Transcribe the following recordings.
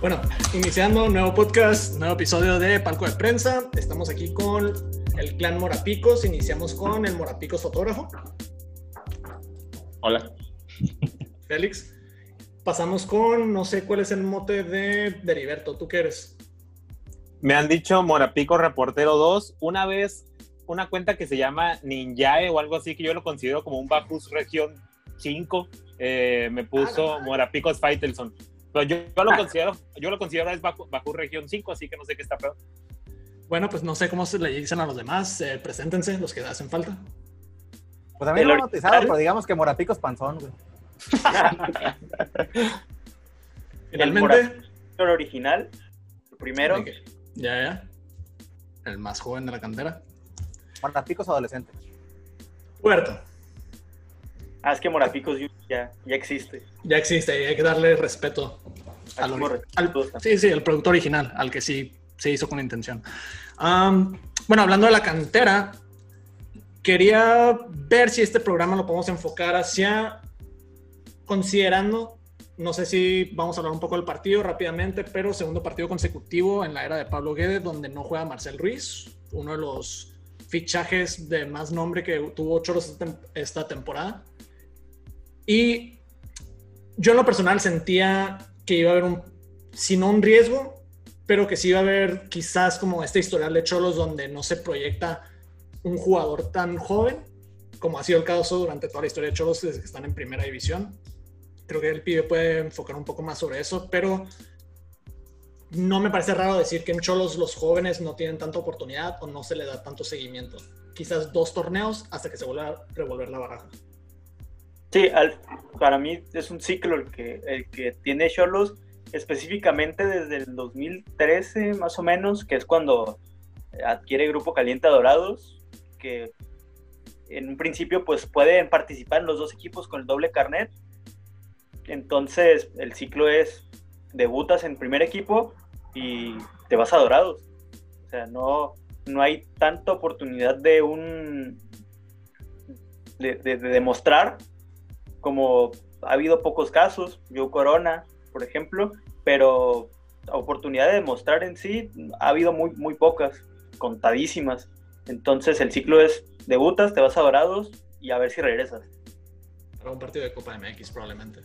Bueno, iniciando un nuevo podcast, nuevo episodio de Palco de Prensa. Estamos aquí con el clan Morapicos. Iniciamos con el Morapicos fotógrafo. Hola. Félix. Pasamos con, no sé cuál es el mote de Deriberto. ¿Tú qué eres? Me han dicho Morapico Reportero 2. Una vez, una cuenta que se llama Ninjae o algo así, que yo lo considero como un Bacus Región 5, eh, me puso Ah. Morapicos Faitelson. Pero yo, yo lo Ah. considero, yo lo considero es Baku Región 5, así que no sé qué está peor. Bueno, pues no sé cómo se le dicen a los demás. Eh, preséntense, los que hacen falta. Pues a mí ¿El no lo he bautizado, pero digamos que Morapico es panzón, güey. Finalmente, el original, el primero. Ya, ya. El más joven de la cantera. Morapico es adolescente. Puerto. Ah, es que Morapicos ya, ya existe. Ya existe y hay que darle respeto al, al- sí, sí, el producto original, al que sí se hizo con intención. Am, bueno, hablando de la cantera, quería ver si este programa lo podemos enfocar hacia, considerando, no sé si vamos a hablar un poco del partido rápidamente, pero segundo partido consecutivo en la era de Pablo Guedes, donde no juega Marcel Ruiz, uno de los fichajes de más nombre que tuvo Choros esta temporada. Y yo en lo personal sentía que iba a haber un, si no un riesgo, pero que sí iba a haber quizás como este historial de Cholos donde no se proyecta un jugador tan joven como ha sido el caso durante toda la historia de Cholos desde que están en primera división. Creo que el pibe puede enfocar un poco más sobre eso, pero no me parece raro decir que en Cholos los jóvenes no tienen tanta oportunidad o no se le da tanto seguimiento. Quizás dos torneos hasta que se vuelva a revolver la baraja. Sí, al- para mí es un ciclo el que, el que tiene Cholos específicamente desde el 2013 más o menos, que es cuando adquiere Grupo Caliente a Dorados, que en un principio pues pueden participar en los dos equipos con el doble carnet. Entonces el ciclo es debutas en primer equipo y te vas a Dorados. O sea, no, no hay tanta oportunidad de un de, de- de demostrar como ha habido pocos casos, yo Corona, por ejemplo, pero oportunidad de demostrar en sí ha habido muy, muy pocas, contadísimas. Entonces el ciclo es debutas, te vas a Dorados y a ver si regresas. Para un partido de Copa MX probablemente.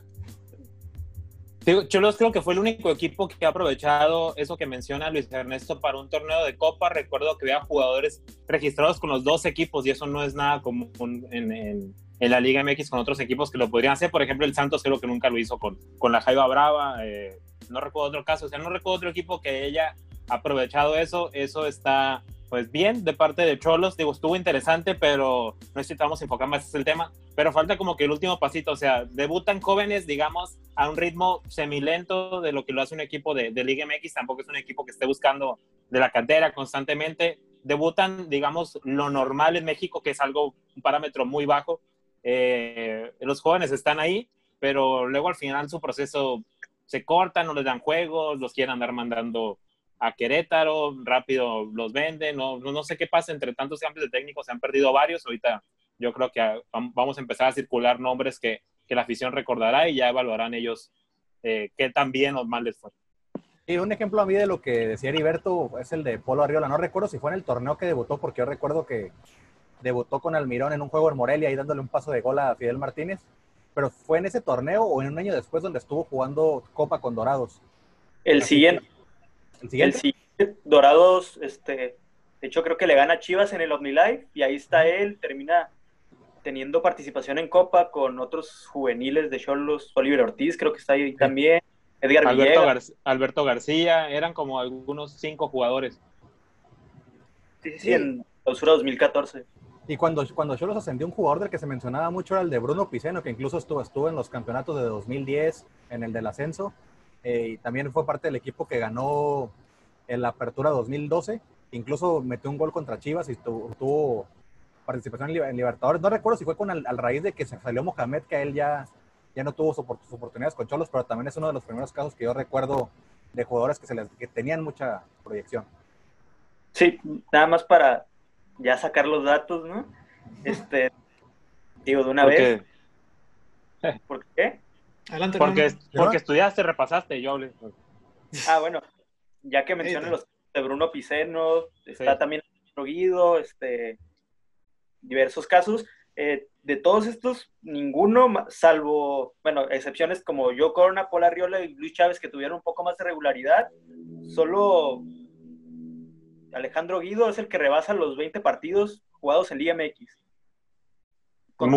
Cholos creo que fue el único equipo que ha aprovechado eso que menciona Luis Ernesto para un torneo de Copa. Recuerdo que había jugadores registrados con los dos equipos y eso no es nada común en, en- en la Liga MX con otros equipos que lo podrían hacer. Por ejemplo, el Santos creo que nunca lo hizo con, con la Jaiba Brava. eh, no recuerdo otro caso, o sea, no recuerdo otro equipo que haya aprovechado eso. Eso está pues bien de parte de Cholos. Digo, estuvo interesante, pero no necesitamos enfocar más el tema. Pero falta como que el último pasito, o sea, debutan jóvenes, digamos, a un ritmo semilento de lo que lo hace un equipo de, de Liga MX. Tampoco es un equipo que esté buscando de la cantera constantemente. Debutan, digamos, lo normal en México, que es algo, un parámetro muy bajo. Eh, los jóvenes están ahí, pero luego al final su proceso se corta, no les dan juegos, los quieren andar mandando a Querétaro, rápido los venden, no, no, sé qué pasa, entre tantos cambios de técnicos se han perdido varios, ahorita yo creo que vam- vamos a empezar a circular nombres que, que la afición recordará y ya evaluarán ellos eh, qué tan bien o mal les fue. Y un ejemplo a mí de lo que decía Heriberto es el de Polo Arriola. No recuerdo si fue en el torneo que debutó, porque yo recuerdo que debutó con Almirón en un juego en Morelia y dándole un paso de gol a Fidel Martínez. Pero fue en ese torneo o en un año después donde estuvo jugando Copa con Dorados. El siguiente, El el siguiente. Dorados, este, de hecho creo que le gana a Chivas en el OmniLife y ahí está él, termina teniendo participación en Copa con otros juveniles de Cholos, Oliver Ortiz creo que está ahí también, Edgar Alberto, Villegas. Gar- Alberto García, eran como algunos cinco jugadores. Sí, sí, sí, en clausura 2014. Y cuando, cuando Cholos ascendió un jugador del que se mencionaba mucho era el de Bruno Piceno, que incluso estuvo, estuvo en los campeonatos de 2010, en el del ascenso, eh, y también fue parte del equipo que ganó en la apertura 2012, incluso metió un gol contra Chivas y tu- tuvo participación en, Li- en Libertadores. No recuerdo si fue con al, al raíz de que se salió Mohamed, que a él ya, ya no tuvo su sus oportunidades con Cholos, pero también es uno de los primeros casos que yo recuerdo de jugadores que, se les, que tenían mucha proyección. Sí, nada más para ya sacar los datos, ¿no? Este, digo, de una vez. ¿Por qué? Adelante, Porque, no, porque estudiaste, repasaste, yo hablé. Ah, bueno, ya que mencioné los de Bruno Piceno, está también Guido, este, diversos casos. Eh, de todos estos, ninguno, salvo, bueno, excepciones como Joe Corona, Paul Arriola y Luis Chávez, que tuvieron un poco más de regularidad, solo Alejandro Guido es el que rebasa los 20 partidos jugados en Liga MX. Con,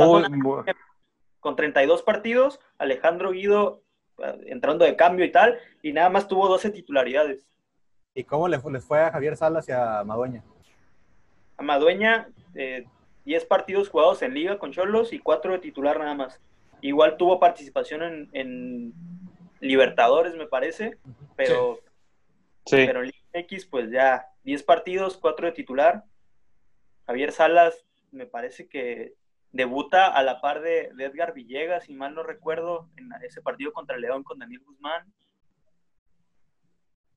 con 32 partidos, Alejandro Guido eh, entrando de cambio y tal, y nada más tuvo 12 titularidades. ¿Y cómo les fue a Javier Salas y a Madueña? A Madueña, eh, 10 partidos jugados en liga con Cholos y 4 de titular nada más. Igual tuvo participación en, Libertadores, me parece, pero, pero en Liga X, pues ya 10 partidos, 4 de titular. Javier Salas, me parece que debuta a la par de, Edgar Villegas, si mal no recuerdo, en ese partido contra León con Daniel Guzmán.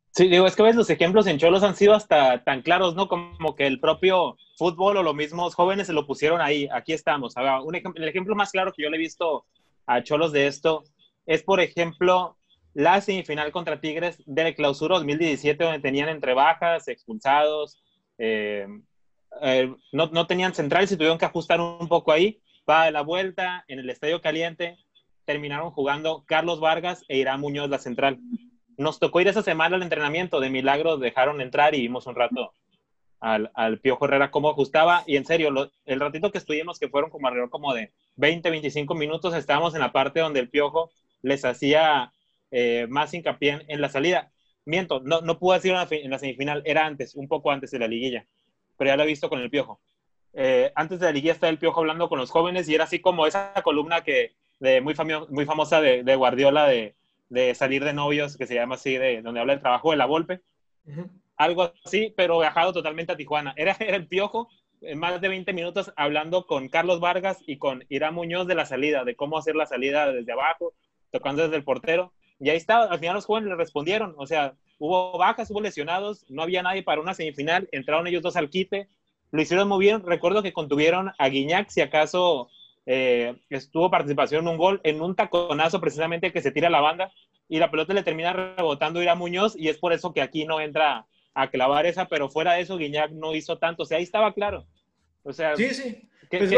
Sí, digo, es que ves los ejemplos en Cholos han sido hasta tan claros, ¿no? Como que el propio fútbol o los mismos jóvenes se lo pusieron ahí. Aquí estamos. un el ejemplo más claro que yo le he visto a Cholos de esto es, por ejemplo, la semifinal contra Tigres del Clausura 2017, donde tenían entre bajas, expulsados, eh, eh, no, no, tenían centrales y tuvieron que ajustar un poco ahí. Para la vuelta en el Estadio Caliente, terminaron jugando Carlos Vargas e Irán Muñoz la central nos tocó ir esa semana al entrenamiento, de milagro dejaron entrar y vimos un rato al, al Piojo Herrera cómo ajustaba. Y en serio, el ratito que estuvimos, que fueron como alrededor como de 20, 25 minutos, estábamos en la parte donde el Piojo les hacía eh, más hincapié en, la salida. Miento, no, no pude decir en la semifinal, era antes, un poco antes de la liguilla, pero ya lo he visto con el Piojo. Eh, antes de la liguilla estaba el Piojo hablando con los jóvenes y era así como esa columna que de, muy, muy famosa de, de Guardiola de de salir de novios, que se llama así, de donde habla el trabajo de la golpe. Algo así, pero viajado totalmente a Tijuana. Era, el piojo en más de 20 minutos hablando con Carlos Vargas y con Irán Muñoz de la salida, de cómo hacer la salida desde abajo, tocando desde el portero. Y ahí está, al final los jóvenes le respondieron, o sea, hubo bajas, hubo lesionados, no había nadie para una semifinal, entraron ellos dos al quite, lo hicieron muy bien, recuerdo que contuvieron a Guiñac, si acaso eh, estuvo participación en un gol, en un taconazo precisamente que se tira a la banda y la pelota le termina rebotando ir a Muñoz y es por eso que aquí no entra a clavar esa, pero fuera de eso Guiñac no hizo tanto, o sea, ahí estaba claro. O sea, sí, sí. ¿qué, pues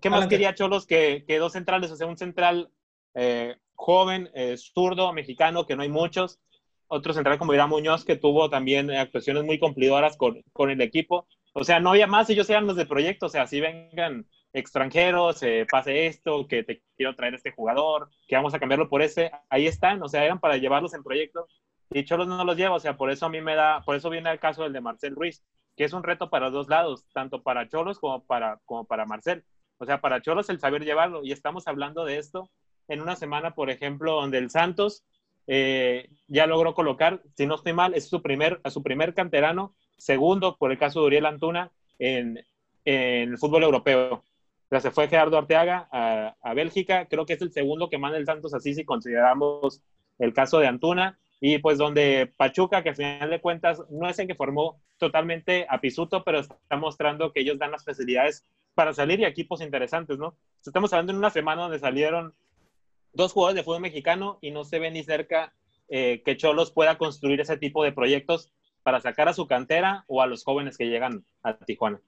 qué, más quería Cholos que, que, dos centrales? O sea, un central eh, joven, eh, zurdo, mexicano, que no hay muchos. Otro central como Irán Muñoz, que tuvo también actuaciones muy cumplidoras con, con el equipo. O sea, no había más, ellos eran los de proyecto, o sea, si vengan extranjeros, eh, pase esto, que te quiero traer este jugador, que vamos a cambiarlo por ese, ahí están, o sea, eran para llevarlos en proyecto y Cholos no los lleva, o sea, por eso a mí me da, por eso viene el caso del de Marcel Ruiz, que es un reto para dos lados, tanto para Cholos como para, como para Marcel. O sea, para Cholos el saber llevarlo, y estamos hablando de esto en una semana, por ejemplo, donde el Santos eh, ya logró colocar, si no estoy mal, es su primer, a su primer canterano, segundo por el caso de Uriel Antuna en, en el fútbol europeo se fue Gerardo Arteaga a, Bélgica, creo que es el segundo que manda el Santos así si consideramos el caso de Antuna, y pues donde Pachuca, que al final de cuentas no es el que formó totalmente a Pisuto, pero está mostrando que ellos dan las facilidades para salir y equipos interesantes, ¿no? Estamos hablando en una semana donde salieron dos jugadores de fútbol mexicano y no se ve ni cerca eh, que Cholos pueda construir ese tipo de proyectos para sacar a su cantera o a los jóvenes que llegan a Tijuana.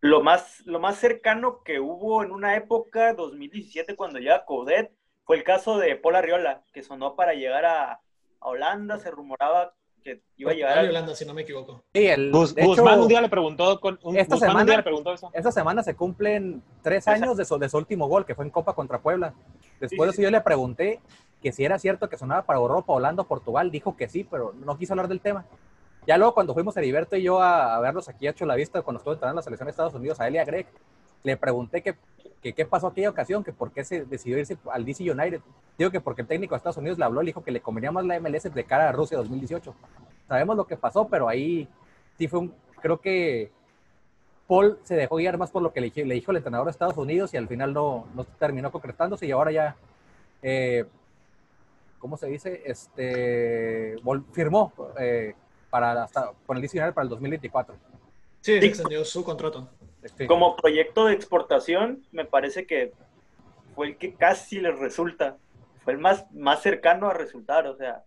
Lo más, lo más cercano que hubo en una época, 2017, cuando llega Coudet, fue el caso de Paul Arriola, que sonó para llegar a, Holanda, se rumoraba que iba a llegar a Holanda, si no me equivoco. Sí, el, Guzmán un día le preguntó, con, esta semana, le preguntó eso. Esta semana se cumplen tres años de su, de su, último gol, que fue en Copa contra Puebla. Después de eso yo le pregunté que si era cierto que sonaba para Europa, Holanda, Portugal, dijo que sí, pero no quiso hablar del tema. Ya luego cuando fuimos Heriberto y yo a, verlos aquí a la Vista, cuando estuvo entrando en la selección de Estados Unidos, a Elia Greg, le pregunté que, qué pasó aquella ocasión, que por qué se decidió irse al DC United. Digo que porque el técnico de Estados Unidos le habló, le dijo que le convenía más la MLS de cara a Rusia 2018. Sabemos lo que pasó, pero ahí sí fue un, creo que Paul se dejó guiar más por lo que le, le dijo el entrenador de Estados Unidos y al final no, no terminó concretándose y ahora ya, eh, ¿cómo se dice? Este, firmó eh, para hasta, con el diccionario para el 2024. Sí, se extendió su contrato. Como proyecto de exportación, me parece que fue el que casi les resulta. Fue el más, más cercano a resultar, o sea,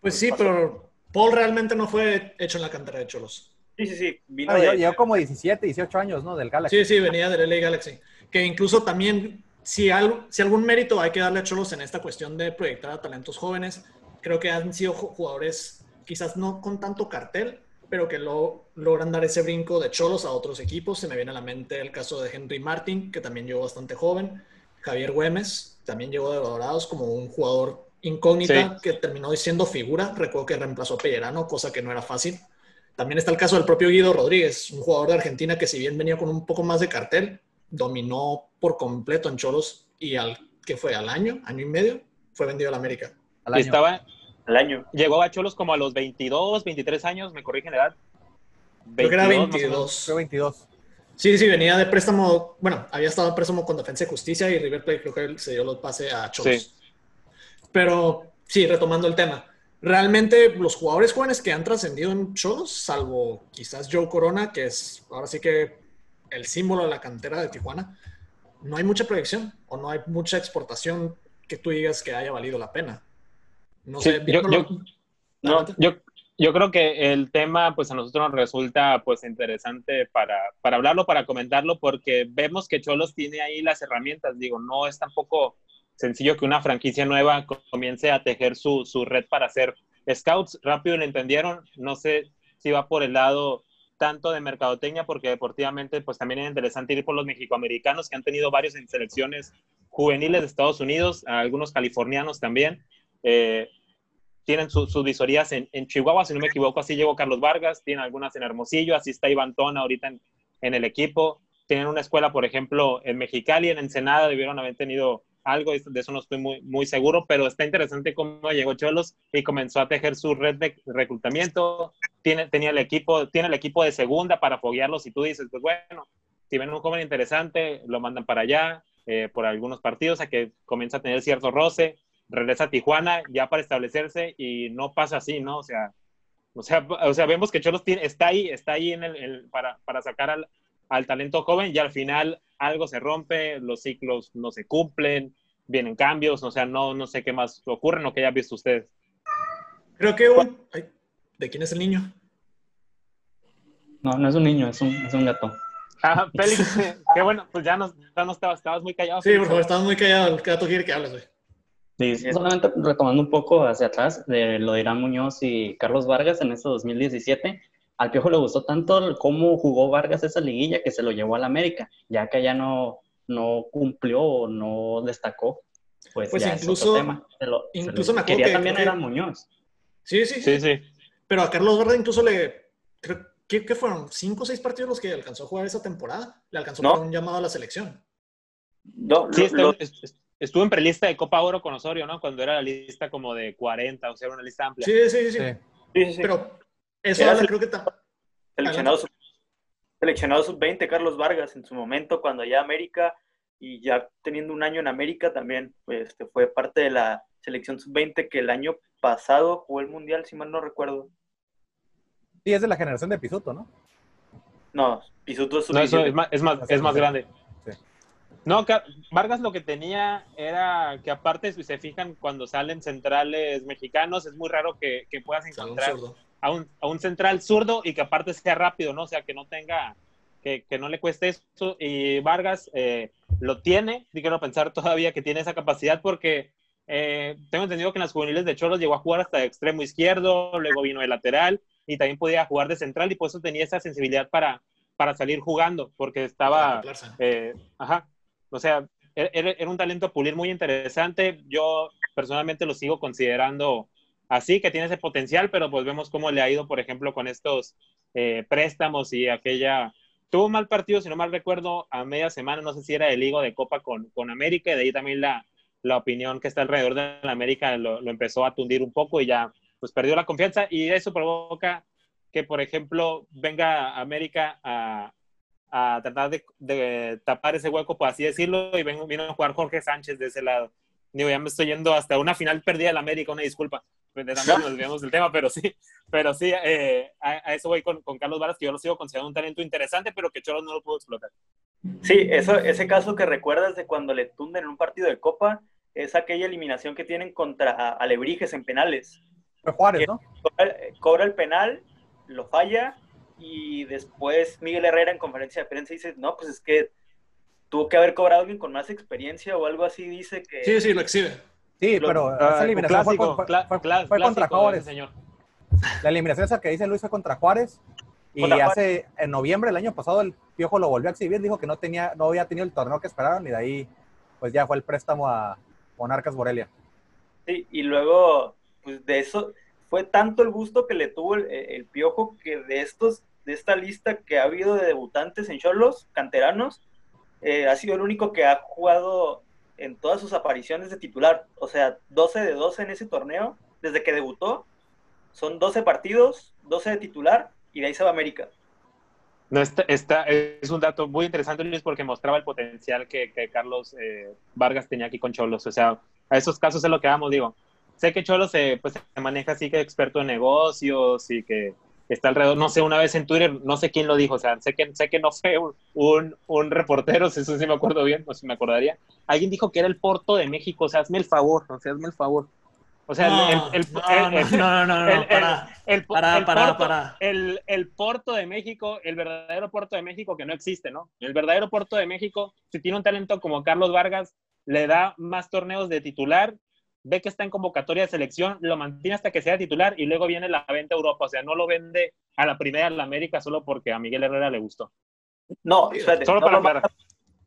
Pues sí, pero Paul realmente no fue hecho en la cantera de Cholos. Sí, sí, sí. Vino Ah, de- llegó, llegó como 17, 18 años, ¿no? Del Galaxy. Sí, sí, venía del LA Galaxy. Que incluso también, si, algo, si algún mérito hay que darle a Cholos en esta cuestión de proyectar a talentos jóvenes, creo que han sido ju- jugadores quizás no con tanto cartel, pero que lo, logran dar ese brinco de Cholos a otros equipos. Se me viene a la mente el caso de Henry Martin, que también llegó bastante joven. Javier Güemes también llegó de Dorados como un jugador incógnita que terminó siendo figura. Recuerdo que reemplazó a Pellerano, cosa que no era fácil. También está el caso del propio Guido Rodríguez, un jugador de Argentina que si bien venía con un poco más de cartel, dominó por completo en Cholos y al que fue al año, año y medio, fue vendido a la América. al Y año. estaba, al año. llegó a Cholos como a los 22, 23 años, me corrigen la edad. Creo que era 22, más o 22. Fue 22. Sí, sí, venía de préstamo, bueno, había estado en préstamo con Defensa y Justicia y River Plate creo que se dio los pase a Cholos. Sí. Pero sí, retomando el tema, realmente los jugadores jóvenes que han trascendido en Cholos, salvo quizás Joe Corona, que es ahora sí que el símbolo de la cantera de Tijuana, no hay mucha proyección o no hay mucha exportación que tú digas que haya valido la pena. No Sí, sé, yo- yo- No. Yo, yo creo que el tema, pues a nosotros nos resulta pues interesante para, para hablarlo, para comentarlo, porque vemos que Cholos tiene ahí las herramientas. Digo, no es tampoco sencillo que una franquicia nueva co- comience a tejer su, su red para hacer scouts. Rápido lo entendieron. No sé si va por el lado tanto de mercadotecnia, porque deportivamente pues también es interesante ir por los mexicoamericanos que han tenido varios en selecciones juveniles de Estados Unidos, algunos californianos también. Eh, tienen su- sus visorías en, en Chihuahua, si no me equivoco, así llegó Carlos Vargas, tienen algunas en Hermosillo, así está Iván Tona ahorita en, en el equipo, tienen una escuela, por ejemplo, en Mexicali, en Ensenada, debieron haber tenido algo, de eso no estoy muy, muy seguro, pero está interesante cómo llegó Cholos y comenzó a tejer su red de reclutamiento, tiene, tenía el equipo, tiene el equipo de segunda para foguearlos y tú dices, pues bueno, si ven un joven interesante, lo mandan para allá eh, por algunos partidos a que comienza a tener cierto roce, regresa a Tijuana ya para establecerse y no pasa así, ¿no? O sea, o sea, o sea vemos que Cholos tiene, está ahí, está ahí en el, el- para, para sacar al, al talento joven y al final algo se rompe, los ciclos no se cumplen, vienen cambios, o sea, no, no sé qué más ocurre, lo que hayan visto ustedes. Creo que un... ay, ¿De quién es el niño? No, no es un niño, es un, es un gato. Ah, Félix, qué bueno, pues ya no, ya no estabas, estabas muy callado. Sí, por favor, estás muy callado. El gato quiere que hables, güey. Sí, solamente retomando un poco hacia atrás de lo de Irán Muñoz y Carlos Vargas en ese 2017, al Piojo le gustó tanto cómo jugó Vargas esa liguilla que se lo llevó al América, ya que ya no, no cumplió o no destacó, pues, Pues ya incluso- es otro tema. Se lo- se incluso lo- me acuerdo quería que también que- Irán Muñoz. Sí, sí, sí. Sí, sí. Pero a Carlos Verde incluso le... Creo, ¿qué, qué fueron? ¿Cinco o seis partidos los que alcanzó a jugar esa temporada? Le alcanzó No. para un llamado a la selección. No, Sí, lo- est- estuvo en prelista de Copa Oro con Osorio, ¿no? Cuando era la lista como de 40, o sea, era una lista amplia. Sí, sí, sí. sí. Sí. sí, sí, sí. Pero eso Era habla, el- creo que... ta- Seleccionado, sub- seleccionado sub-20 Carlos Vargas en su momento cuando ya América y ya teniendo un año en América también pues, este, fue parte de la selección sub-20 que el año pasado jugó el Mundial, si mal no recuerdo. Sí, es de la generación de Pisuto, ¿no? No, Pisuto es No, eso sub-17. es más, es más, es más grande. No, Vargas lo que tenía era que aparte, si se fijan, cuando salen centrales mexicanos, es muy raro que, que puedas encontrar a un, a un central zurdo y que aparte sea rápido, ¿no? O sea, que no tenga, que, que no le cueste eso. Y Vargas eh, lo tiene, y quiero pensar todavía que tiene esa capacidad porque eh, tengo entendido que en las juveniles de Cholos llegó a jugar hasta de extremo izquierdo, luego vino de lateral y también podía jugar de central y por eso tenía esa sensibilidad para, para salir jugando, porque estaba... Eh, ajá. O sea, era, era- era un talento a pulir muy interesante. Yo personalmente lo sigo considerando así, que tiene ese potencial, pero pues vemos cómo le ha ido, por ejemplo, con estos eh, préstamos y aquella... Tuvo un mal partido, si no mal recuerdo, a media semana, no sé si era el Ligo de Copa con, con América, y de ahí también la, la opinión que está alrededor de la América lo, lo empezó a tundir un poco y ya pues perdió la confianza y eso provoca que, por ejemplo, venga América a, a tratar de, de tapar ese hueco, por así decirlo, y ven- vino a jugar Jorge Sánchez de ese lado. Digo, ya me estoy yendo hasta una final perdida del América, una disculpa. También nos desviamos del tema, pero sí, pero sí, eh, a, a eso voy con, con Carlos Varas, que yo lo sigo considerando un talento interesante, pero que Cholos no lo pudo explotar. Sí, eso, ese caso que recuerdas de cuando le tunden en un partido de Copa es aquella eliminación que tienen contra Alebrijes en penales. Juárez, ¿no? Cobra, cobra el penal, lo falla y después Miguel Herrera en conferencia de prensa dice, no, pues es que tuvo que haber cobrado alguien con más experiencia o algo así, dice que... Sí, sí, lo exhibe. Sí, Lo- pero ah, esa eliminación fue, clásico, fue- contra Juárez. señor. La eliminación esa que dice Luis fue contra Juárez. Y Contra hace, en noviembre del año pasado, el Piojo lo volvió a exhibir. Dijo que no tenía, no había tenido el torneo que esperaron. Y de ahí, pues ya fue el préstamo a Monarcas Morelia. Sí, y luego, pues de eso, fue tanto el gusto que le tuvo el, el Piojo que de estos, de esta lista que ha habido de debutantes en Cholos, canteranos, eh, ha sido el único que ha jugado en todas sus apariciones de titular. O sea, 12 de 12 en ese torneo, desde que debutó, son 12 partidos, 12 de titular, y de ahí se va América. No, está, está- es un dato muy interesante, Luis, porque mostraba el potencial que, que Carlos eh, Vargas tenía aquí con Cholos. O sea, a esos casos es lo que vamos, digo. Sé que Cholos se, pues, se maneja así que experto en negocios y que está alrededor, no sé, una vez en Twitter, no sé quién lo dijo, o sea, sé que, sé que no fue un, un, un reportero, si eso sí me acuerdo bien, no sé si me acordaría. Alguien dijo que era el Porto de México, o sea, hazme el favor, o sea, hazme el favor. O sea, no, el, el, no, el- no, para, el, para, para, para. Porto de México, el verdadero Porto de México que no existe, ¿no? El verdadero Porto de México, si tiene un talento como Carlos Vargas, le da más torneos de titular, ve que está en convocatoria de selección, lo mantiene hasta que sea titular y luego viene la venta a Europa. O sea, no lo vende a la primera en la América solo porque a Miguel Herrera le gustó. No, espérate, Solo no, para lo manda,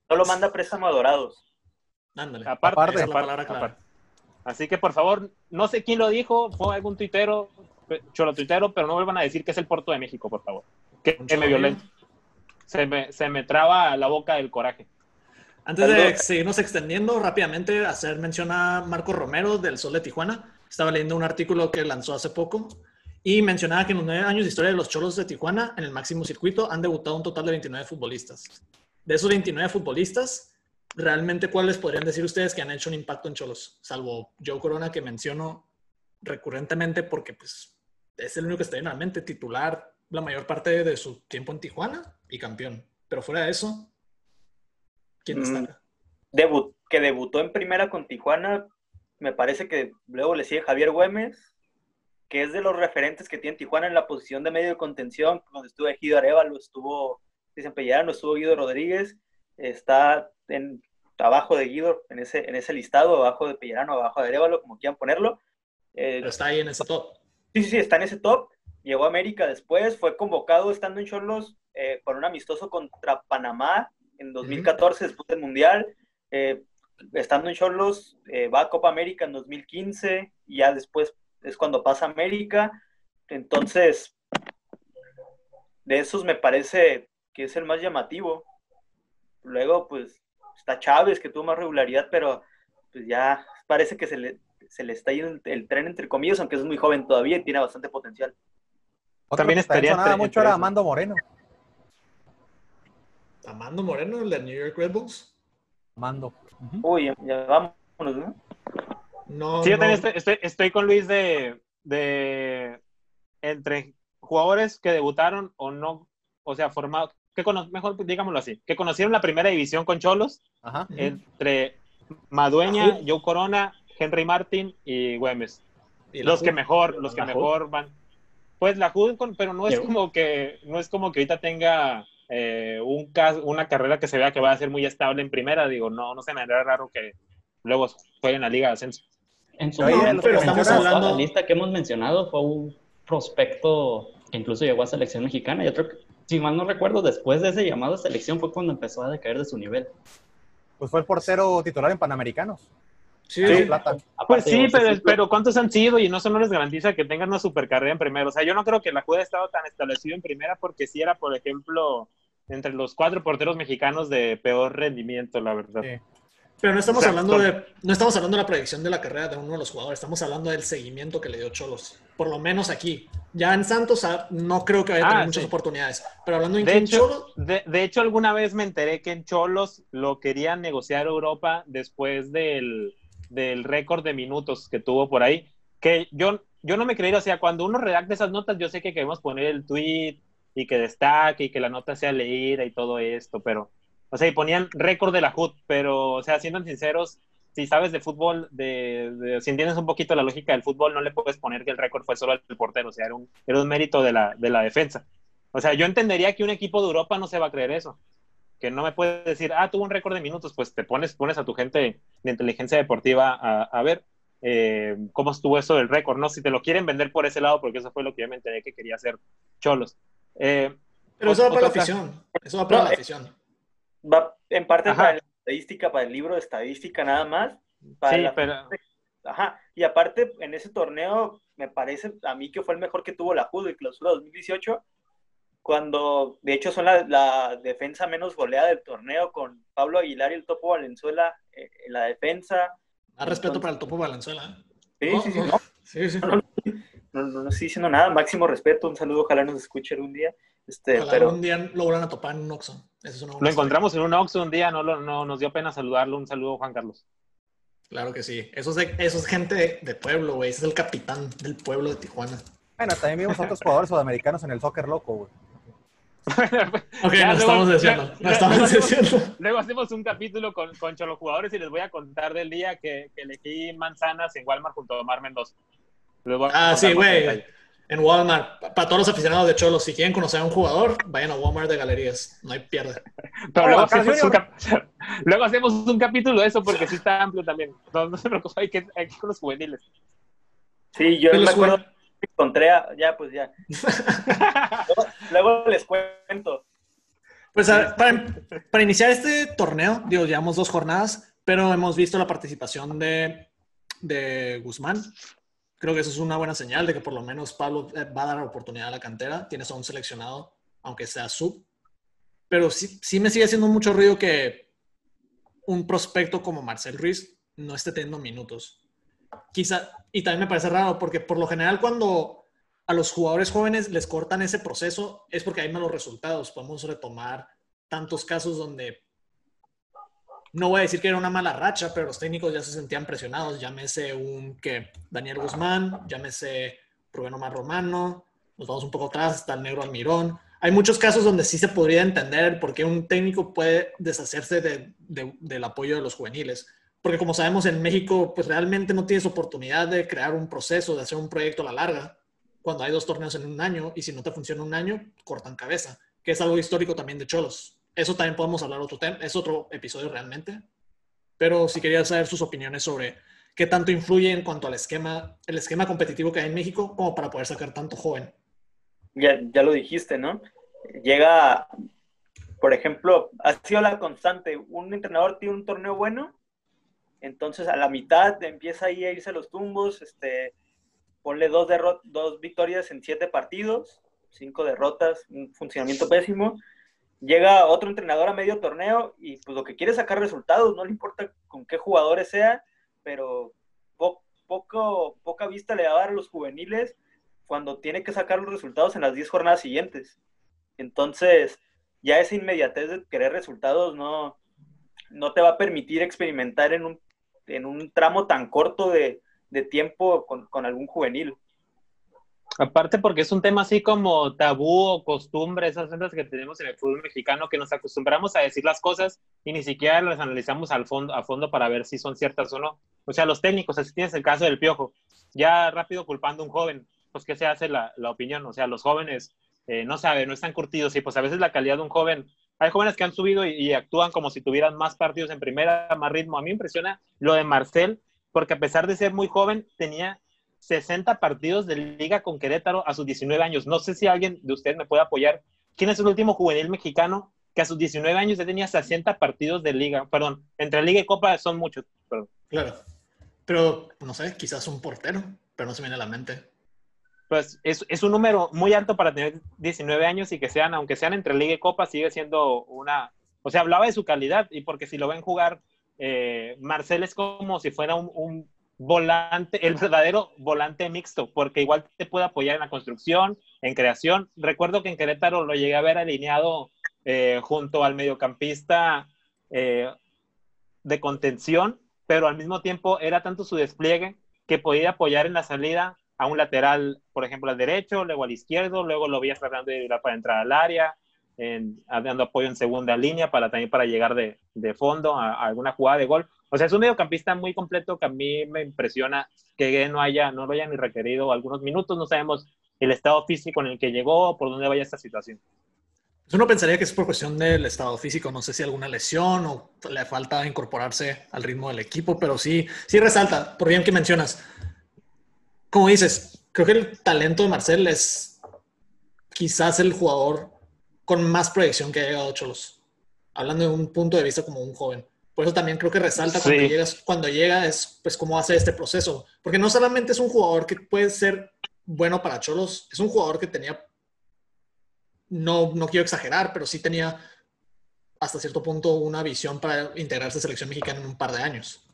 no lo manda a préstamo a Dorados. Ándale. Aparte, Aparte. La aparte, aparte. Así que por favor, no sé quién lo dijo, fue algún tuitero, cholo tuitero, pero no vuelvan a decir que es el Porto de México, por favor. Que, que me violento. Se me, se me traba la boca del coraje. Antes de seguirnos extendiendo rápidamente, hacer mención a Marco Romero del Sol de Tijuana. Estaba leyendo un artículo que lanzó hace poco y mencionaba que en los nueve años de historia de los Cholos de Tijuana, en el máximo circuito, han debutado un total de 29 futbolistas. De esos 29 futbolistas, realmente, ¿cuáles podrían decir ustedes que han hecho un impacto en Cholos? Salvo Joe Corona, que menciono recurrentemente porque pues, es el único que está en la mente, titular la mayor parte de su tiempo en Tijuana y campeón. Pero fuera de eso, ¿quién Mm. destaca? Debut, que debutó en primera con Tijuana, me parece que luego le sigue Javier Güemes, que es de los referentes que tiene Tijuana en la posición de medio de contención, donde estuvo Ejido Arevalo, estuvo Pellerano, estuvo Guido Rodríguez, está en, abajo de Guido, en ese, en ese listado, abajo de Pellerano, abajo de Arevalo, como quieran ponerlo. Eh, Pero está ahí en ese top. Sí, sí, sí, está en ese top. Llegó a América después, fue convocado estando en Cholos eh, con un amistoso contra Panamá en 2014, después del Mundial. Eh, estando en Cholos, eh, va a Copa América en 2015 y ya después es cuando pasa América. Entonces, de esos me parece que es el más llamativo. Luego, pues, está Chávez, que tuvo más regularidad, pero pues ya parece que se le, se le está yendo el, el tren, entre comillas, aunque es muy joven todavía y tiene bastante potencial. Otro También estaría sonaba entre- mucho entre era. Amando Moreno. Amando Moreno, el de New York Red Bulls. Amando. Ujú. Uy, ya, ya vámonos, ¿no? No, Sí, yo no. también estoy, estoy, estoy con Luis de, de entre jugadores que debutaron o no, o sea, formados, que cono- mejor digámoslo así, que conocieron la primera división con Cholos, Ajá. Entre Madueña, Ajú. Joe Corona, Henry Martin y Güemes. Y Los que mejor, los que La Hood. mejor van. Pues la con- pero no es como que, no es como que ahorita tenga eh, un cas- una carrera que se vea que va a ser muy estable en primera, digo, no, no se me hará raro que luego juegue en la Liga de Ascenso. En su momento, estamos hablando- La lista que hemos mencionado fue un prospecto que incluso llegó a selección mexicana. Y otro, que, si mal no recuerdo, después de ese llamado a selección fue cuando empezó a decaer de su nivel. Pues fue el portero titular en Panamericanos. Sí, Sí, sí. Plata. Pues sí, pero, pero ¿cuántos han sido? Y no, eso no les garantiza que tengan una super carrera en primera. O sea, yo no creo que la Juda haya estado tan establecido en primera porque sí era, por ejemplo, entre los cuatro porteros mexicanos de peor rendimiento, la verdad. Sí. Pero no estamos hablando de no estamos hablando de la proyección de la carrera de uno de los jugadores, estamos hablando del seguimiento que le dio Cholos, por lo menos aquí. Ya en Santos ah, no creo que vaya a tener Ah, muchas sí. oportunidades, pero hablando en De hecho, Cholos, de, de hecho, alguna vez me enteré que en Cholos lo querían negociar Europa después del, del récord de minutos que tuvo por ahí. Que yo, yo no me creí, o sea, cuando uno redacta esas notas, yo sé que queremos poner el tweet y que destaque y que la nota sea leída y todo esto, pero, o sea, y ponían récord de la HUD, pero, o sea, siendo sinceros, si sabes de fútbol, de, si entiendes un poquito la lógica del fútbol, no le puedes poner que el récord fue solo el portero, o sea, era un, era un mérito de la, de la defensa. O sea, yo entendería que un equipo de Europa no se va a creer eso. Que no me puedes decir, ah, tuvo un récord de minutos, pues te pones, pones a tu gente de inteligencia deportiva a, ver eh, cómo estuvo eso del récord, ¿no? Si te lo quieren vender por ese lado, porque eso fue lo que yo me enteré que quería hacer Cholos. Eh, Pero eso va para la afición. Eso va para la afición. Va en parte para la estadística, para el libro de estadística nada más. sí, pero... Ajá. Y aparte, en ese torneo, me parece a mí que fue el mejor que tuvo la Judo y Clausura 2018, cuando de hecho son la, defensa menos goleada del torneo, con Pablo Aguilar y el Topo Valenzuela eh, en la defensa. A respeto para el Topo Valenzuela. Sí, sí, sí, no. sí, sí. No, no, estoy diciendo nada, máximo respeto, un saludo, ojalá nos escuche algún día. Este, pero... un día lo vuelvan a topar en un Oxxo. lo encontramos en un Oxxo un día, no, no nos dio pena saludarlo. Un saludo, Juan Carlos. Claro que sí. Eso es, eso es gente de, pueblo, güey. Ese es el capitán del pueblo de Tijuana. Bueno, también vimos a otros jugadores sudamericanos en el soccer loco, güey. ok, ya, nos estamos diciendo. Nos estamos diciendo. Luego hacemos un capítulo con, con Cholo Jugadores y les voy a contar del día que, que elegí manzanas en Walmart junto a Omar Mendoza. Ah, sí, güey en Walmart. Para todos los aficionados de Cholos, si quieren conocer a un jugador, vayan a Walmart de galerías. No hay pierde. Pero luego, hacemos un capítulo de eso porque sí está amplio también. No, se preocupen, hay que, hay que con los juveniles. Sí, yo me acuerdo que encontré a, ya, pues ya. luego, les cuento. Pues para, para, iniciar este torneo, digo, llevamos dos jornadas, pero hemos visto la participación de, de Guzmán, creo que eso es una buena señal de que por lo menos Pablo eh, va a dar oportunidad a la cantera. Tienes a un seleccionado, aunque sea sub. Pero sí, sí me sigue haciendo mucho ruido que un prospecto como Marcel Ruiz no esté teniendo minutos. Quizá, y también me parece raro porque por lo general cuando a los jugadores jóvenes les cortan ese proceso es porque hay malos resultados. Podemos retomar tantos casos donde no voy a decir que era una mala racha, pero los técnicos ya se sentían presionados. Llámese un que Daniel Guzmán, llámese Rubén Omar Romano, nos vamos un poco atrás, está el negro Almirón. Hay muchos casos donde sí se podría entender por qué un técnico puede deshacerse del apoyo de los juveniles. Porque como sabemos en México, pues realmente no tienes oportunidad de crear un proceso, de hacer un proyecto a la larga, cuando hay dos torneos en un año y si no te funciona un año, cortan cabeza, que es algo histórico también de Cholos. Eso también podemos hablar otro tema, es otro episodio realmente. Pero si quería saber sus opiniones sobre qué tanto influye en cuanto al esquema, el esquema competitivo que hay en México, como para poder sacar tanto joven. Ya, ya lo dijiste, ¿no? Llega, por ejemplo, ha sido la constante. Un entrenador tiene un torneo bueno, entonces a la mitad empieza ahí a irse los tumbos, este, ponle dos, dos victorias en siete partidos, cinco derrotas, un funcionamiento pésimo llega otro entrenador a medio torneo y pues lo que quiere es sacar resultados, no le importa con qué jugadores sea, pero poco, poca vista le va a dar a los juveniles cuando tiene que sacar los resultados en las 10 jornadas siguientes. Entonces, ya esa inmediatez de querer resultados no, no te va a permitir experimentar en un, en un tramo tan corto de, tiempo con, con algún juvenil. Aparte porque es un tema así como tabú o costumbre, esas cosas que tenemos en el fútbol mexicano, que nos acostumbramos a decir las cosas y ni siquiera las analizamos al fondo, a fondo para ver si son ciertas o no. O sea, los técnicos, así tienes el caso del piojo, ya rápido culpando a un joven, pues ¿qué se hace la, la opinión? O sea, los jóvenes eh, no saben, no están curtidos y pues a veces la calidad de un joven, hay jóvenes que han subido y, y actúan como si tuvieran más partidos en primera, más ritmo. A mí me impresiona lo de Marcel, porque a pesar de ser muy joven, tenía 60 partidos de liga con Querétaro a sus 19 años. No sé si alguien de ustedes me puede apoyar. ¿Quién es el último juvenil mexicano que a sus 19 años ya tenía 60 partidos de liga? Perdón, entre liga y copa son muchos. Claro. Pero, no sé, quizás un portero, pero no se viene a la mente. Pues es, es, un número muy alto para tener 19 años y que sean, aunque sean entre liga y copa, sigue siendo una... O sea, hablaba de su calidad y porque si lo ven jugar, eh, Marcel es como si fuera un volante, el verdadero volante mixto, porque igual te puede apoyar en la construcción, en creación. Recuerdo que en Querétaro lo llegué a ver alineado eh, junto al mediocampista eh, de contención, pero al mismo tiempo era tanto su despliegue que podía apoyar en la salida a un lateral, por ejemplo, al derecho, luego al izquierdo, luego lo veías tratando de ir para entrar al área, dando apoyo en segunda línea para también para llegar de, fondo a, alguna jugada de gol. O sea, es un mediocampista muy completo que a mí me impresiona que no haya, no lo haya ni requerido algunos minutos. No sabemos el estado físico en el que llegó, por dónde vaya esta situación. Pues uno pensaría que es por cuestión del estado físico, no sé si alguna lesión o le falta incorporarse al ritmo del equipo, pero sí, sí resalta, por bien que mencionas. Como dices, creo que el talento de Marcel es quizás el jugador con más proyección que ha llegado a Cholos, hablando de un punto de vista como un joven. Por eso también creo que resalta cuando, llegas, cuando llega es pues cómo hace este proceso, porque no solamente es un jugador que puede ser bueno para Cholos, es un jugador que tenía no, no quiero exagerar, pero sí tenía hasta cierto punto una visión para integrarse a selección mexicana en un par de años.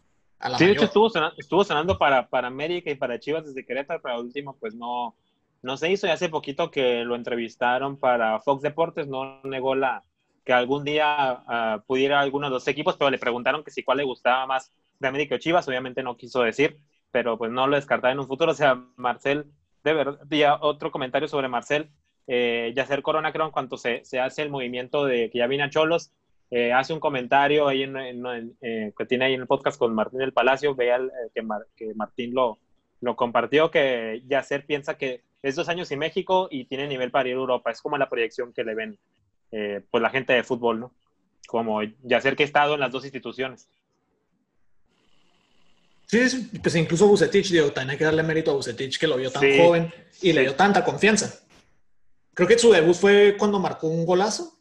sí, de hecho estuvo sonando, estuvo sonando para, para América y para Chivas desde Querétaro, pero al último pues no, no se hizo. Y hace poquito que lo entrevistaron para Fox Deportes, no negó la que algún día uh, pudiera alguno de los equipos, pero le preguntaron que si cuál le gustaba más de América o Chivas, obviamente no quiso decir, pero pues no lo descartaba en un futuro. O sea, Marcel, de verdad, otro comentario sobre Marcel, eh, Yacer Corona, creo, en cuanto se, se, hace el movimiento de que ya viene a Cholos, eh, hace un comentario ahí en, eh, que tiene ahí en el podcast con Martín del Palacio, vea eh, que, que, Martín lo, lo compartió, que Yacer piensa que es dos años en México y tiene nivel para ir a Europa. Es como la proyección que le ven pues la gente de fútbol, ¿no? Como Yacer que ha estado en las dos instituciones. Sí, pues incluso Bucetich, digo, también hay que darle mérito a Bucetich que lo vio tan joven y le dio tanta confianza. Creo que su debut fue cuando marcó un golazo.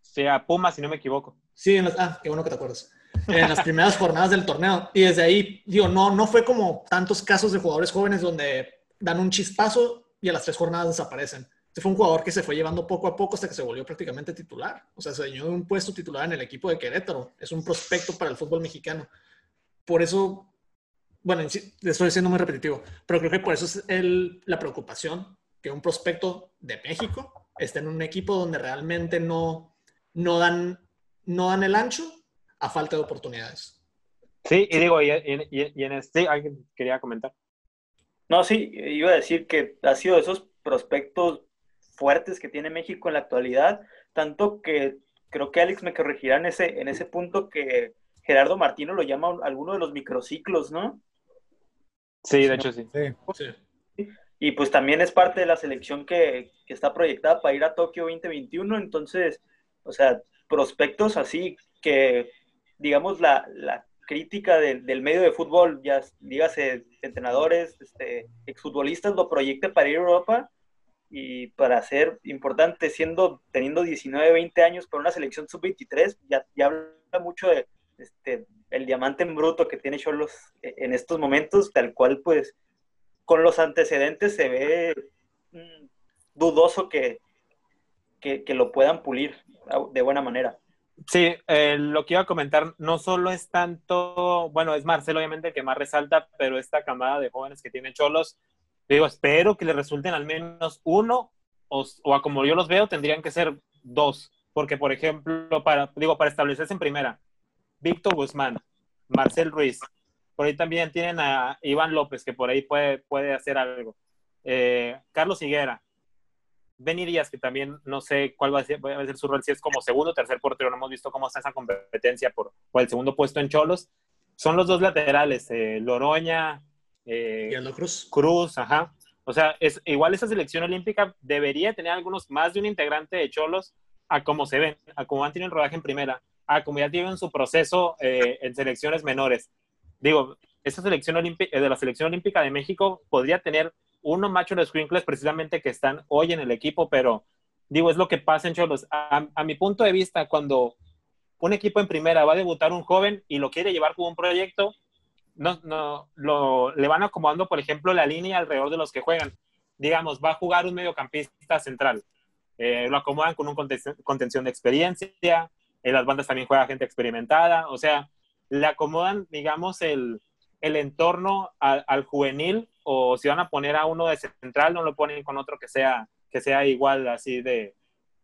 Sí, a Puma, si no me equivoco. Sí, en las, ah, qué bueno que te acuerdas. En las primeras jornadas del torneo. Y desde ahí, digo, no, no fue como tantos casos de jugadores jóvenes donde dan un chispazo y a las tres jornadas desaparecen. Este fue un jugador que se fue llevando poco a poco hasta que se volvió prácticamente titular. O sea, se dio un puesto titular en el equipo de Querétaro. Es un prospecto para el fútbol mexicano. Por eso, bueno, estoy siendo muy repetitivo, pero creo que por eso es el, la preocupación que un prospecto de México esté en un equipo donde realmente no, no, dan, no dan el ancho a falta de oportunidades. Sí, y digo, y, en este, alguien quería comentar. No, sí, iba a decir que ha sido de esos prospectos fuertes que tiene México en la actualidad, tanto que creo que Alex me corregirá en ese, en ese punto que Gerardo Martino lo llama alguno de los microciclos, ¿no? Sí, de hecho sí. sí. Y pues también es parte de la selección que, que está proyectada para ir a Tokio 2021. Entonces, o sea, prospectos así que, digamos, la, la crítica del medio de fútbol, ya dígase entrenadores, este, exfutbolistas, lo proyecte para ir a Europa y para ser importante, siendo, teniendo 19, 20 años para una selección sub-23, ya, habla mucho de este, el diamante en bruto que tiene Cholos en estos momentos, tal cual pues con los antecedentes se ve mm, dudoso que, que, lo puedan pulir de buena manera. Sí, eh, lo que iba a comentar no solo es tanto, bueno, es Marcelo obviamente el que más resalta, pero esta camada de jóvenes que tiene Cholos, digo, espero que le resulten al menos uno, o, o como yo los veo, tendrían que ser dos, porque por ejemplo, para, digo, para establecerse en primera, Víctor Guzmán, Marcel Ruiz, por ahí también tienen a Iván López, que por ahí puede, puede hacer algo. Eh, Carlos Higuera. Benny Díaz, que también no sé cuál va a, ser, a ser su rol, si es como segundo o tercer portero. No hemos visto cómo está esa competencia por, por el segundo puesto en Cholos. Son los dos laterales, eh, Loroña, eh, Cruz. Cruz, ajá. O sea, es, igual esa selección olímpica debería tener algunos más de un integrante de Cholos a cómo se ven, a cómo han tenido rodaje en primera, a cómo ya tienen su proceso eh, en selecciones menores digo, esa selección olímpica, eh, de la selección olímpica de México podría tener uno macho de squinkles precisamente que están hoy en el equipo, pero digo, es lo que pasa en Cholos. A, mi punto de vista, cuando un equipo en primera va a debutar un joven y lo quiere llevar como un proyecto, no, no, lo, le van acomodando, por ejemplo, la línea alrededor de los que juegan. Digamos, va a jugar un mediocampista central. Eh, lo acomodan con un contención, de experiencia. En las bandas también juega gente experimentada. O sea, le acomodan, digamos, el, el entorno al, juvenil o si van a poner a uno de central, no lo ponen con otro que sea, que sea igual así de,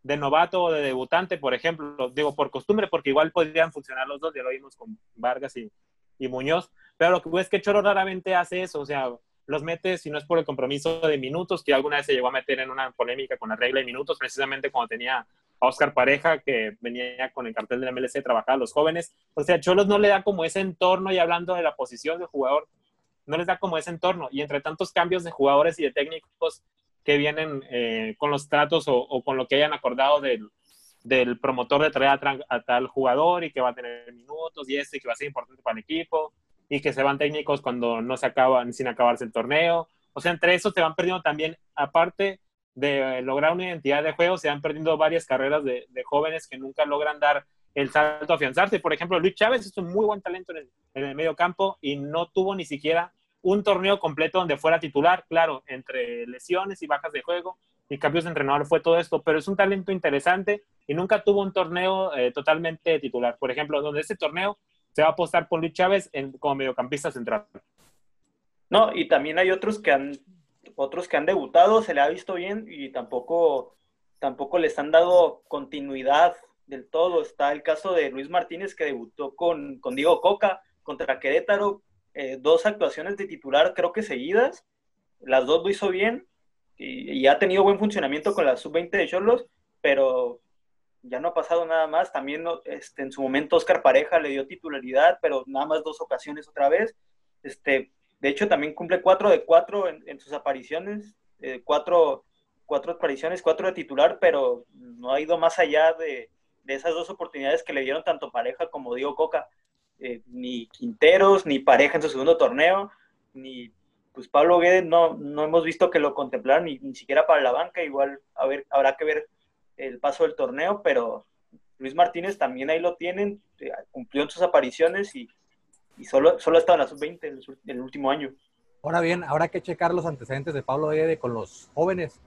de novato o de debutante, por ejemplo, digo por costumbre, porque igual podrían funcionar los dos, ya lo vimos con Vargas y, y Muñoz, pero lo que es que Choro raramente hace eso, o sea, los mete si no es por el compromiso de minutos, que alguna vez se llegó a meter en una polémica con la regla de minutos, precisamente cuando tenía Oscar Pareja, que venía con el cartel del MLC, trabajaba a los jóvenes. O sea, Cholos no le da como ese entorno, y hablando de la posición del jugador, no les da como ese entorno. Y entre tantos cambios de jugadores y de técnicos que vienen eh, con los tratos o, con lo que hayan acordado del, del promotor de traer a, tal jugador y que va a tener minutos y este que va a ser importante para el equipo y que se van técnicos cuando no se acaban sin acabarse el torneo. O sea, entre eso se van perdiendo también, aparte de lograr una identidad de juego, se van perdiendo varias carreras de, jóvenes que nunca logran dar el salto a afianzarse. Por ejemplo, Luis Chávez es un muy buen talento en el, en el medio campo y no tuvo ni siquiera un torneo completo donde fuera titular, claro, entre lesiones y bajas de juego y cambios de entrenador fue todo esto, pero es un talento interesante y nunca tuvo un torneo eh, totalmente titular. Por ejemplo, donde este torneo se va a apostar por Luis Chávez en, como mediocampista central. No, y también hay otros que han otros que han debutado, se le ha visto bien y tampoco, tampoco les han dado continuidad del todo. Está el caso de Luis Martínez que debutó con, con Diego Coca contra Querétaro, eh, dos actuaciones de titular creo que seguidas, las dos lo hizo bien y, ha tenido buen funcionamiento con la sub-20 de Cholos, pero ya no ha pasado nada más. También este, en su momento Oscar Pareja le dio titularidad, pero nada más dos ocasiones otra vez. Este, de hecho, también cumple cuatro de cuatro en, sus apariciones, eh, cuatro, cuatro apariciones, cuatro de titular, pero no ha ido más allá de, de esas dos oportunidades que le dieron tanto Pareja como Diego Coca. Eh, ni Quinteros, ni Pareja en su segundo torneo, ni pues Pablo Guedes no, no hemos visto que lo contemplaran ni, ni siquiera para la banca, igual a ver, habrá que ver el paso del torneo, pero Luis Martínez también ahí lo tienen, eh, cumplió en sus apariciones y, y solo, solo ha estado en la sub-20 en, el último año. Ahora bien, habrá que checar los antecedentes de Pablo Guede con los jóvenes.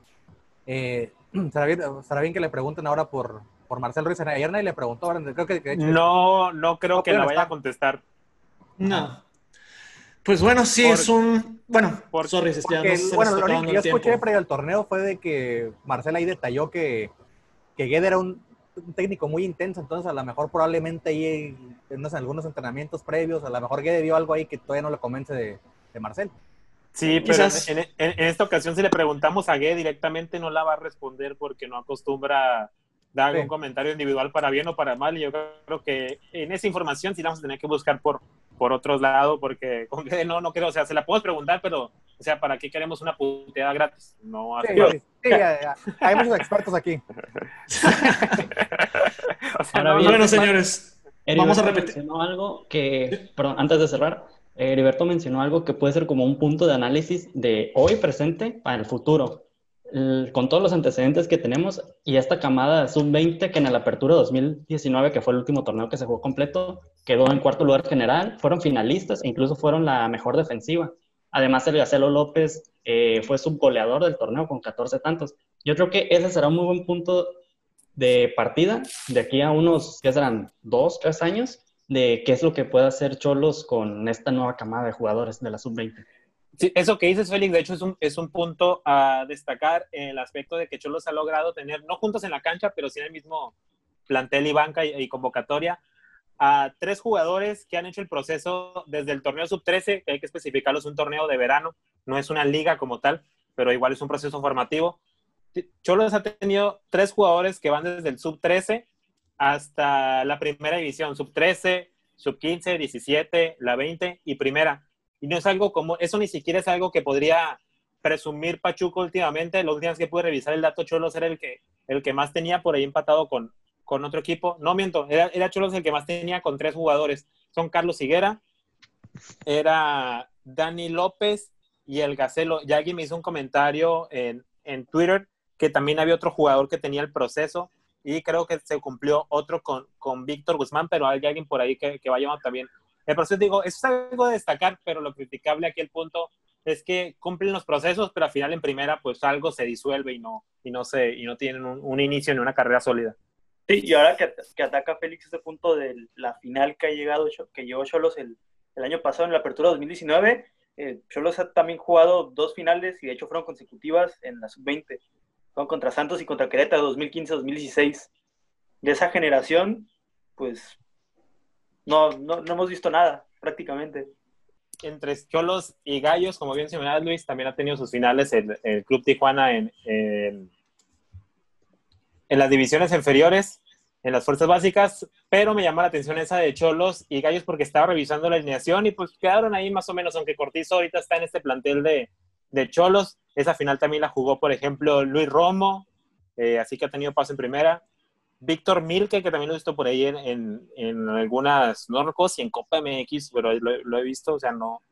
Eh, ¿será, bien, ¿Será bien que le pregunten ahora por, por Marcel Ruiz. Ayer nadie le preguntó. Creo que, no, no creo que la vaya a contestar. No. Pues bueno, sí, es un. Bueno, por sorry, Bueno, lo único que yo escuché previo al torneo fue de que Marcel ahí detalló que, que Guede era un, técnico muy intenso, entonces a lo mejor probablemente ahí en algunos entrenamientos previos, a lo mejor Guede vio algo ahí que todavía no le convence de, de Marcel. Sí, pero en, en, esta ocasión si le preguntamos a Guede directamente no la va a responder porque no acostumbra dar un comentario individual para bien o para mal. Y yo creo que en esa información sí la vamos a tener que buscar por, por otros lados, porque con que no, no creo, o sea, se la podemos preguntar, pero, o sea, ¿para qué queremos una puteada gratis? No sí, sí, hay muchos expertos aquí. bueno, señores, vamos a repetir. Mencionó algo que, perdón, antes de cerrar, Heriberto mencionó algo que puede ser como un punto de análisis de hoy presente para el futuro con todos los antecedentes que tenemos y esta camada sub-20 que en la apertura 2019, que fue el último torneo que se jugó completo, quedó en cuarto lugar general, fueron finalistas e incluso fueron la mejor defensiva. Además, el Gacelo López eh, fue subgoleador del torneo con 14 tantos. Yo creo que ese será un muy buen punto de partida de aquí a unos, ¿qué serán? Dos, tres años, de qué es lo que puede hacer Cholos con esta nueva camada de jugadores de la sub-20. Sí, eso que dices, Félix, de hecho es un, es un punto a destacar el aspecto de que Cholos ha logrado tener, no juntos en la cancha, pero sí en el mismo plantel y banca y, convocatoria, a tres jugadores que han hecho el proceso desde el torneo sub-13, que hay que especificarlo, es un torneo de verano, no es una liga como tal, pero igual es un proceso formativo. Cholos ha tenido tres jugadores que van desde el sub-13 hasta la primera división, sub-13, sub-15, 17, la 20 y primera y no es algo como, eso ni siquiera es algo que podría presumir Pachuco últimamente. Los días que pude revisar el dato, Cholos era el que, el que más tenía por ahí empatado con, con otro equipo. No miento, era, Cholos el que más tenía con tres jugadores. Son Carlos Higuera, era Dani López y el Gacelo. Ya alguien me hizo un comentario en, en Twitter que también había otro jugador que tenía el proceso y creo que se cumplió otro con, con Víctor Guzmán, pero hay alguien por ahí que, que vaya también el proceso, digo, eso es algo de destacar, pero lo criticable aquí el punto es que cumplen los procesos, pero al final en primera pues algo se disuelve y no, y no, se, y no tienen un, inicio ni una carrera sólida. Sí, y ahora que, ataca Félix ese punto de la final que ha llegado, que llegó Cholos el, el año pasado en la apertura 2019, eh, Cholos ha también jugado dos finales y de hecho fueron consecutivas en la sub-20. Fueron contra Santos y contra Querétaro 2015-2016. De esa generación, pues no, no, no hemos visto nada prácticamente. Entre Cholos y Gallos, como bien mencionaba Luis, también ha tenido sus finales el, el Club Tijuana en las divisiones inferiores, en las fuerzas básicas, pero me llama la atención esa de Cholos y Gallos porque estaba revisando la alineación y pues quedaron ahí más o menos, aunque Cortizo ahorita está en este plantel de, de Cholos. Esa final también la jugó, por ejemplo, Luis Romo, eh, así que ha tenido paso en primera. Víctor Milke, que también lo he visto por ahí en, en, algunas, no recuerdo si en Copa MX, pero lo, he visto, o sea, no,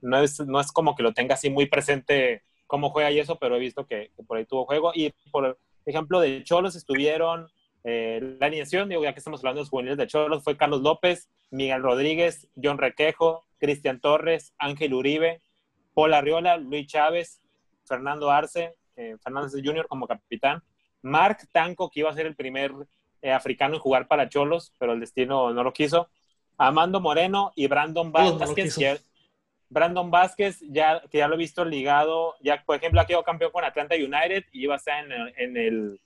no, es, no es como que lo tenga así muy presente cómo juega y eso, pero he visto que, por ahí tuvo juego. Y por ejemplo, de Cholos estuvieron, eh, la alineación, digo, ya que estamos hablando de los juveniles de Cholos, fue Carlos López, Miguel Rodríguez, John Requejo, Cristian Torres, Ángel Uribe, Paul Arriola, Luis Chávez, Fernando Arce, eh, Fernández Jr. como capitán, Mark Tanco, que iba a ser el primer eh, africano en jugar para Cholos, pero el destino no lo quiso. Amando Moreno y Brandon Vázquez. Brandon Vázquez, ya, que ya lo he visto ligado, ya por ejemplo ha quedado campeón con Atlanta United y iba a estar en, el,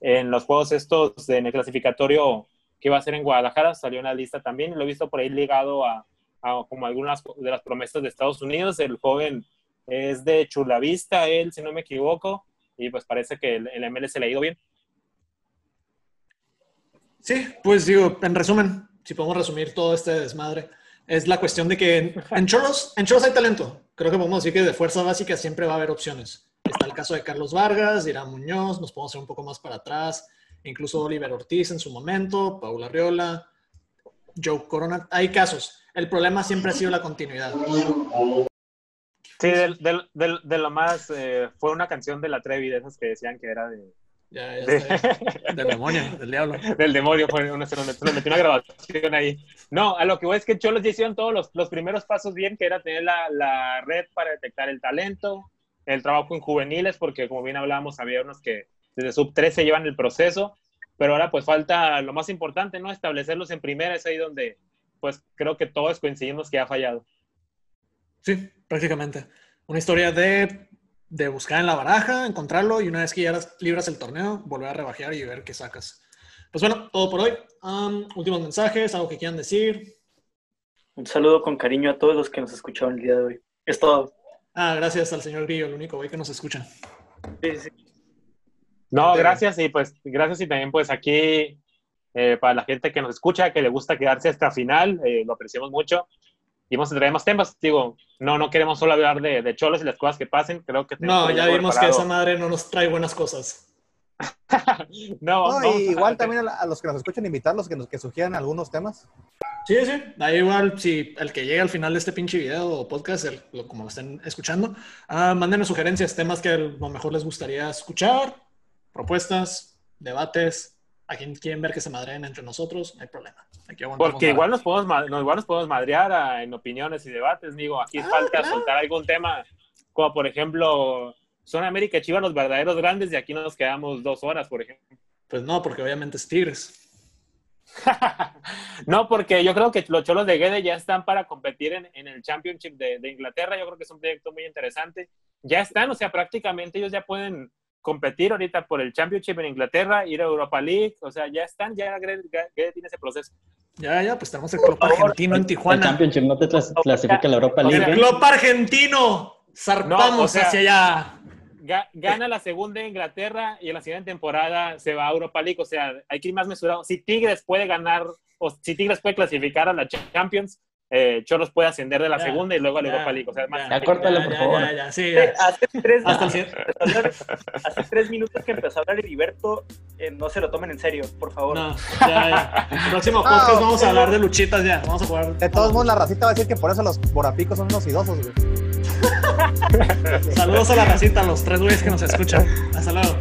en los juegos estos en el clasificatorio que iba a ser en Guadalajara, salió en la lista también, lo he visto por ahí ligado a, como algunas de las promesas de Estados Unidos, el joven es de Chulavista, él, si no me equivoco, y pues parece que el, el MLS le ha ido bien. Sí, pues digo, en resumen, si podemos resumir todo este desmadre, es la cuestión de que en en Choros hay talento. Creo que podemos decir que de fuerza básica siempre va a haber opciones. Está el caso de Carlos Vargas, Irán Muñoz, nos podemos ir un poco más para atrás, incluso Oliver Ortiz en su momento, Paula Riola, Joe Corona. Hay casos. El problema siempre ha sido la continuidad. Sí, de lo más, eh, fue una canción de la Trevi, de esas que decían que era de... Ya, ya del demonio, del diablo. Del demonio, fue una, se nos metió una grabación ahí. No, a lo que voy es que Cholos ya hicieron todos los, los primeros pasos bien, que era tener la, la, red para detectar el talento, el trabajo en juveniles, porque como bien hablábamos, había unos que desde sub 13 llevan el proceso, pero ahora pues falta lo más importante, ¿no? Establecerlos en primera, es ahí donde pues creo que todos coincidimos que ha fallado. Sí, prácticamente. Una historia de, de, buscar en la baraja, encontrarlo y una vez que ya libras el torneo, volver a rebajear y ver qué sacas. Pues bueno, todo por hoy. últimos mensajes, algo que quieran decir. Un saludo con cariño a todos los que nos escucharon el día de hoy. Es todo. Ah, gracias al señor Grillo, el único güey que nos escucha. Sí, sí. No, gracias y pues gracias y también pues aquí eh, para la gente que nos escucha, que le gusta quedarse hasta final, eh, lo apreciamos mucho y vamos a traer más temas. Digo, no, no queremos solo hablar de, de cholos y las cosas que pasen. Creo que No, ya vimos que esa madre no nos trae buenas cosas. no, igual también a, los que nos escuchan, invitarlos que nos que sugieran algunos temas. Sí, sí, da igual si el que llegue al final de este pinche video o podcast, como lo estén escuchando, uh, mándenos sugerencias, temas que a lo mejor les gustaría escuchar, propuestas, debates, a quien quieren ver que se madreen entre nosotros, no hay problema. Porque igual nos, podemos, igual nos podemos madrear en opiniones y debates, digo, aquí ah, falta soltar algún tema, como por ejemplo, son América y Chivas los verdaderos grandes y aquí nos quedamos dos horas, por ejemplo. Pues no, porque obviamente es Tigres. no, porque yo creo que los Cholos de Guede ya están para competir en, en el Championship de, de, Inglaterra. Yo creo que es un proyecto muy interesante. Ya están, o sea, prácticamente ellos ya pueden competir ahorita por el Championship en Inglaterra, ir a Europa League, o sea, ya están, ya tiene ese proceso. Ya, ya, pues tenemos el club argentino en Tijuana. El Championship no te clasifica la Europa League. El club argentino, zarpamos hacia allá. Gana la segunda Inglaterra y en la siguiente temporada se va a Europa League. O sea, hay que ir más mesurado. Si Tigres puede ganar, o si Tigres puede clasificar a la Champions, eh, Choros puede ascender de la segunda y luego a la Europa League. O sea, más. Ya, córtalo, por favor. Sí, hace, tres, hace tres minutos que empezó a hablar Heriberto, eh, no se lo tomen en serio, por favor. No, ya, El próximo podcast vamos a hablar de luchitas ya. Vamos a jugar. De todos modos, la racita va a decir que por eso los borapicos son unos idosos, güey. Saludos a la racita, a los tres güeyes que nos escuchan. Hasta luego.